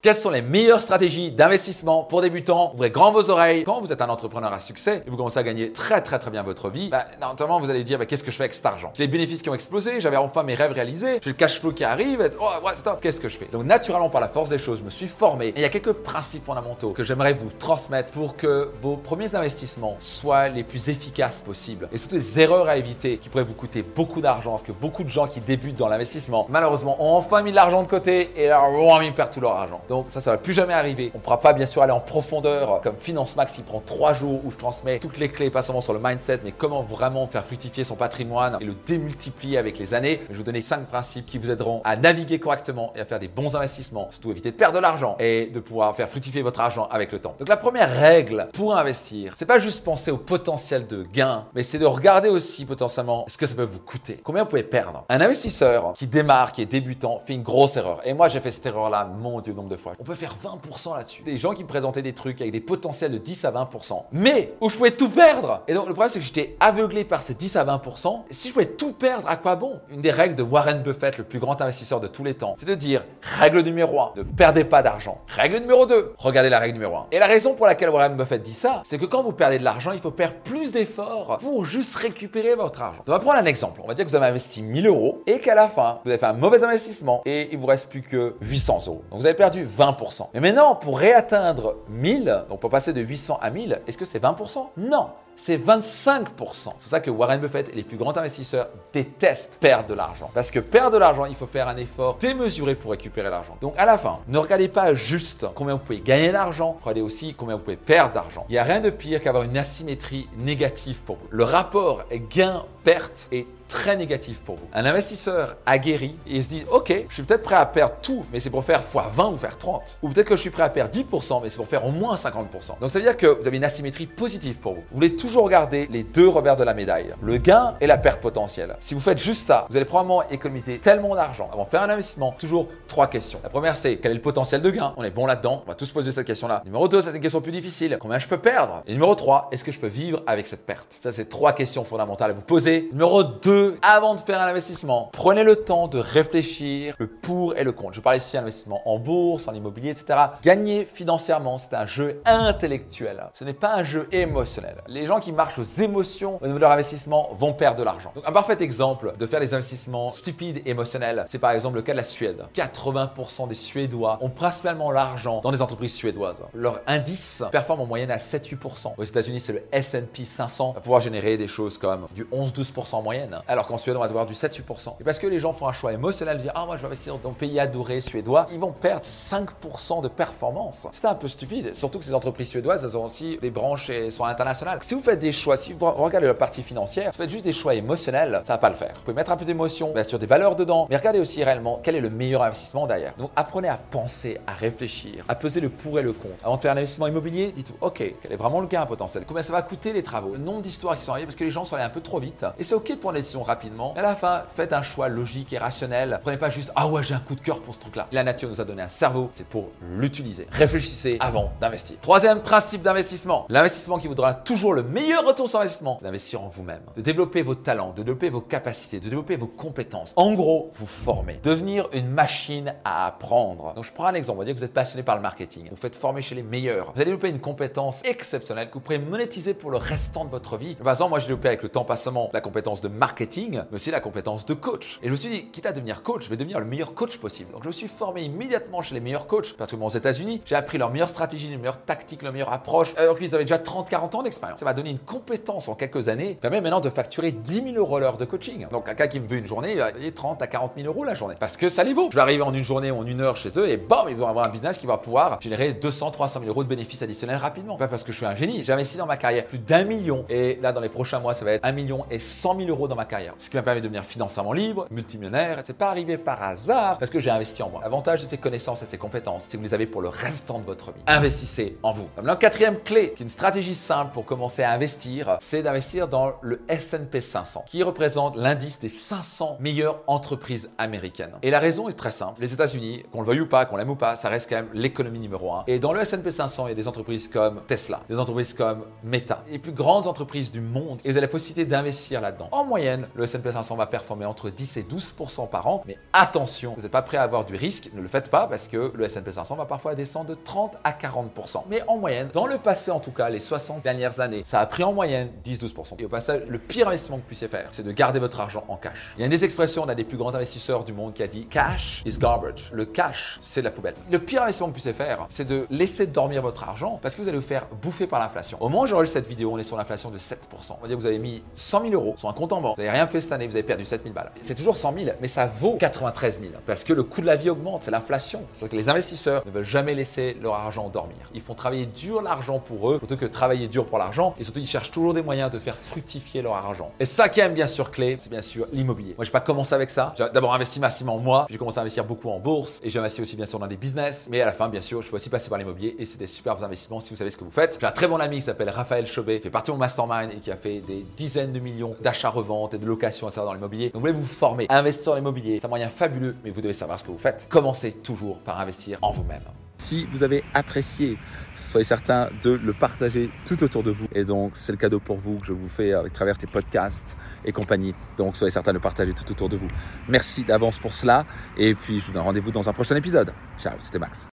Quelles sont les meilleures stratégies d'investissement pour débutants? Ouvrez grand vos oreilles. Quand vous êtes un entrepreneur à succès et vous commencez à gagner très très très bien votre vie, bah, notamment vous allez dire bah, qu'est-ce que je fais avec cet argent? J'ai les bénéfices qui ont explosé, j'avais enfin mes rêves réalisés, j'ai le cash flow qui arrive, et, oh ouais, stop, qu'est-ce que je fais? Donc naturellement par la force des choses, je me suis formé. Et il y a quelques principes fondamentaux que j'aimerais vous transmettre pour que vos premiers investissements soient les plus efficaces possibles. Et surtout des erreurs à éviter qui pourraient vous coûter beaucoup d'argent parce que beaucoup de gens qui débutent dans l'investissement malheureusement ont enfin mis de l'argent de côté et là ils perdent tout leur argent. Donc ça, ça va plus jamais arriver. On ne pourra pas bien sûr aller en profondeur comme Finance Max qui prend trois jours où je transmets toutes les clés, pas seulement sur le mindset, mais comment vraiment faire fructifier son patrimoine et le démultiplier avec les années. Je vais vous donner cinq principes qui vous aideront à naviguer correctement et à faire des bons investissements, surtout éviter de perdre de l'argent et de pouvoir faire fructifier votre argent avec le temps. Donc la première règle pour investir, c'est pas juste penser au potentiel de gain, mais c'est de regarder aussi potentiellement ce que ça peut vous coûter. Combien vous pouvez perdre? Un investisseur qui démarre, qui est débutant, fait une grosse erreur. Et moi, j'ai fait cette erreur-là, mon Dieu, nombre de fois. On peut faire 20% là-dessus. Des gens qui me présentaient des trucs avec des potentiels de 10 à 20%, mais où je pouvais tout perdre. Et donc le problème, c'est que j'étais aveuglé par ces 10 à 20%. Si je pouvais tout perdre, à quoi bon? Une des règles de Warren Buffett, le plus grand investisseur de tous les temps, c'est de dire règle numéro 1, ne perdez pas d'argent. Règle numéro 2, regardez la règle numéro 1. Et la raison pour laquelle Warren Buffett dit ça, c'est que quand vous perdez de l'argent, il faut faire plus d'efforts pour juste récupérer votre argent. On va prendre un exemple. On va dire que vous avez investi 1000 euros et qu'à la fin, vous avez fait un mauvais investissement et il vous reste plus que 800 euros. Donc vous avez perdu 20%. Mais maintenant, pour réatteindre 1000, donc pour passer de 800 à 1000, est-ce que c'est 20% Non, c'est 25%. C'est ça que Warren Buffett et les plus grands investisseurs détestent perdre de l'argent. Parce que perdre de l'argent, il faut faire un effort démesuré pour récupérer l'argent. Donc à la fin, ne regardez pas juste combien vous pouvez gagner d'argent, regardez aussi combien vous pouvez perdre d'argent. Il n'y a rien de pire qu'avoir une asymétrie négative pour vous. Le rapport gain-perte est très négatif pour vous. Un investisseur aguerri, il se dit Ok, je suis peut-être prêt à perdre tout, mais c'est pour faire x20 ou faire 30. Ou peut-être que je suis prêt à perdre 10%, mais c'est pour faire au moins 50%. Donc ça veut dire que vous avez une asymétrie positive pour vous. Vous voulez toujours regarder les deux revers de la médaille le gain et la perte potentielle. Si vous faites juste ça, vous allez probablement économiser tellement d'argent avant de faire un investissement. Toujours trois questions. La première, c'est quel est le potentiel de gain? On est bon là-dedans. On va tous poser cette question-là. Numéro 2, c'est une question plus difficile. Combien je peux perdre? Et numéro 3, est-ce que je peux vivre avec cette perte? Ça, c'est trois questions fondamentales à vous poser. Numéro 2, avant de faire un investissement, prenez le temps de réfléchir le pour et le contre. Je parle ici d'investissement en bourse, en immobilier, etc. Gagner financièrement, c'est un jeu intellectuel. Ce n'est pas un jeu émotionnel. Les gens qui marchent aux émotions au niveau de leur investissement vont perdre de l'argent. Donc, un parfait exemple de faire des investissements stupides et émotionnels, c'est par exemple le cas de la Suède. 80% des Suédois ont principalement l'argent dans des entreprises suédoises. Leur indice performe en moyenne à 7-8%. Aux États-Unis, c'est le S&P 500 va pouvoir générer des choses comme du 11-12% en moyenne, alors qu'en Suède, on va devoir du 7-8%. Et parce que les gens font un choix émotionnel de dire Ah, moi, je vais investir dans le pays adoré suédois, ils vont perdre 5% de performance. C'est un peu stupide. Surtout que ces entreprises suédoises, elles ont aussi des branches et sont internationales. Si vous faites des choix, si vous regardez la partie financière, vous faites juste des choix émotionnels, ça va pas le faire. Vous pouvez mettre un peu d'émotion, bien sûr des valeurs dedans, mais regardez aussi réellement quel est le meilleur investissement derrière. Donc apprenez à penser, à réfléchir, à peser le pour et le contre. Avant de faire un investissement immobilier, dites-vous Ok, quel est vraiment le gain potentiel? Combien ça va coûter les travaux? Le nombre d'histoires qui sont arrivées parce que les gens sont allés un peu trop vite. Et c'est ok de prendre des décisions rapidement. à la fin, faites un choix logique et rationnel. Prenez pas juste Ah ouais, j'ai un coup de cœur pour ce truc-là. La nature nous a donné un cerveau, c'est pour l'utiliser. Réfléchissez avant d'investir. Troisième principe d'investissement. L'investissement qui vous donnera toujours le meilleur retour sur investissement, d'investir en vous-même, de développer vos talents, de développer vos capacités, de développer vos compétences. En gros, vous former. Devenir une machine à apprendre. Donc je prends un exemple. On va dire que vous êtes passionné par le marketing. Vous faites former chez les meilleurs. Vous allez développer une compétence exceptionnelle que vous pourrez monétiser pour le restant de votre vie. Par exemple, moi j'ai développé avec le temps pas seulement la compétence de marketing, mais aussi la compétence de coach. Et je me suis dit, quitte à devenir coach, je vais devenir le meilleur coach possible. Donc je me suis formé immédiatement chez les meilleurs coachs. Particulièrement aux États-Unis, j'ai appris leurs meilleures stratégies, les meilleures tactiques, leur meilleure approche. Alors qu'ils avaient déjà 30-40 ans d'expérience. Ça m'a donné une compétence en quelques années, permet maintenant de facturer 10 000 euros l'heure de coaching. Donc quelqu'un qui me veut une journée, il va payer 30 à 40 000 euros la journée. Parce que ça les vaut. Je vais arriver en une journée ou en une heure chez eux et bam, ils vont avoir un business qui va pouvoir générer 200, 300 000 euros de bénéfices additionnels rapidement. Pas parce que je suis un génie. J'ai investi dans ma carrière plus d'un million et là dans les prochains mois, ça va être 1 million et 100 000 euros dans ma carrière. Ce qui m'a permis de devenir financièrement libre, multimillionnaire. C'est pas arrivé par hasard parce que j'ai investi en moi. L'avantage de ces connaissances et ces compétences, c'est que vous les avez pour le restant de votre vie. Investissez en vous. Maintenant, quatrième clé, qui est une stratégie simple pour commencer à investir, c'est d'investir dans le S&P 500, qui représente l'indice des 500 meilleures entreprises américaines. Et la raison est très simple. Les États-Unis, qu'on le veuille ou pas, qu'on l'aime ou pas, ça reste quand même l'économie numéro un. Et dans le S&P 500, il y a des entreprises comme Tesla, des entreprises comme Meta, les plus grandes entreprises du monde. Et vous avez la possibilité d'investir là-dedans. En moyenne, le S&P 500 va performer entre 10 et 12% par an. Mais attention, vous n'êtes pas prêt à avoir du risque, ne le faites pas parce que le S&P 500 va parfois descendre de 30 à 40% Mais en moyenne, dans le passé en tout cas, les 60 dernières années, a pris en moyenne 10-12 Et au passage, le pire investissement que vous puissiez faire, c'est de garder votre argent en cash. Il y a une des expressions d'un des plus grands investisseurs du monde qui a dit cash is garbage. Le cash, c'est de la poubelle. Le pire investissement que vous puissiez faire, c'est de laisser dormir votre argent parce que vous allez vous faire bouffer par l'inflation. Au moment où j'enregistre cette vidéo, on est sur l'inflation de 7%. On va dire que vous avez mis 100 000 euros sur un compte en banque. Vous n'avez rien fait cette année, vous avez perdu 7 000 balles. C'est toujours 100 000, mais ça vaut 93 000 parce que le coût de la vie augmente, c'est l'inflation. que les investisseurs ne veulent jamais laisser leur argent dormir. Ils font travailler dur l'argent pour eux plutôt que travailler dur pour l'argent surtout ils cherchent toujours des moyens de faire fructifier leur argent. Et ça qui aime bien sûr clé, c'est bien sûr l'immobilier. Moi, je n'ai pas commencé avec ça. J'ai d'abord investi massivement en moi, j'ai commencé à investir beaucoup en bourse et j'ai investi aussi bien sûr dans des business. Mais à la fin, bien sûr, je suis aussi passé par l'immobilier et c'est des super investissements si vous savez ce que vous faites. J'ai un très bon ami qui s'appelle Raphaël Chobet, qui fait partie de mon mastermind et qui a fait des dizaines de millions d'achats-reventes et de locations à savoir dans l'immobilier. Donc, vous voulez vous former, investir dans l'immobilier, c'est un moyen fabuleux, mais vous devez savoir ce que vous faites. Commencez toujours par investir en vous-même. Si vous avez apprécié, soyez certain de le partager tout autour de vous. Et donc, c'est le cadeau pour vous que je vous fais avec travers tes podcasts et compagnie. Donc, soyez certain de le partager tout autour de vous. Merci d'avance pour cela. Et puis, je vous donne rendez-vous dans un prochain épisode. Ciao, c'était Max.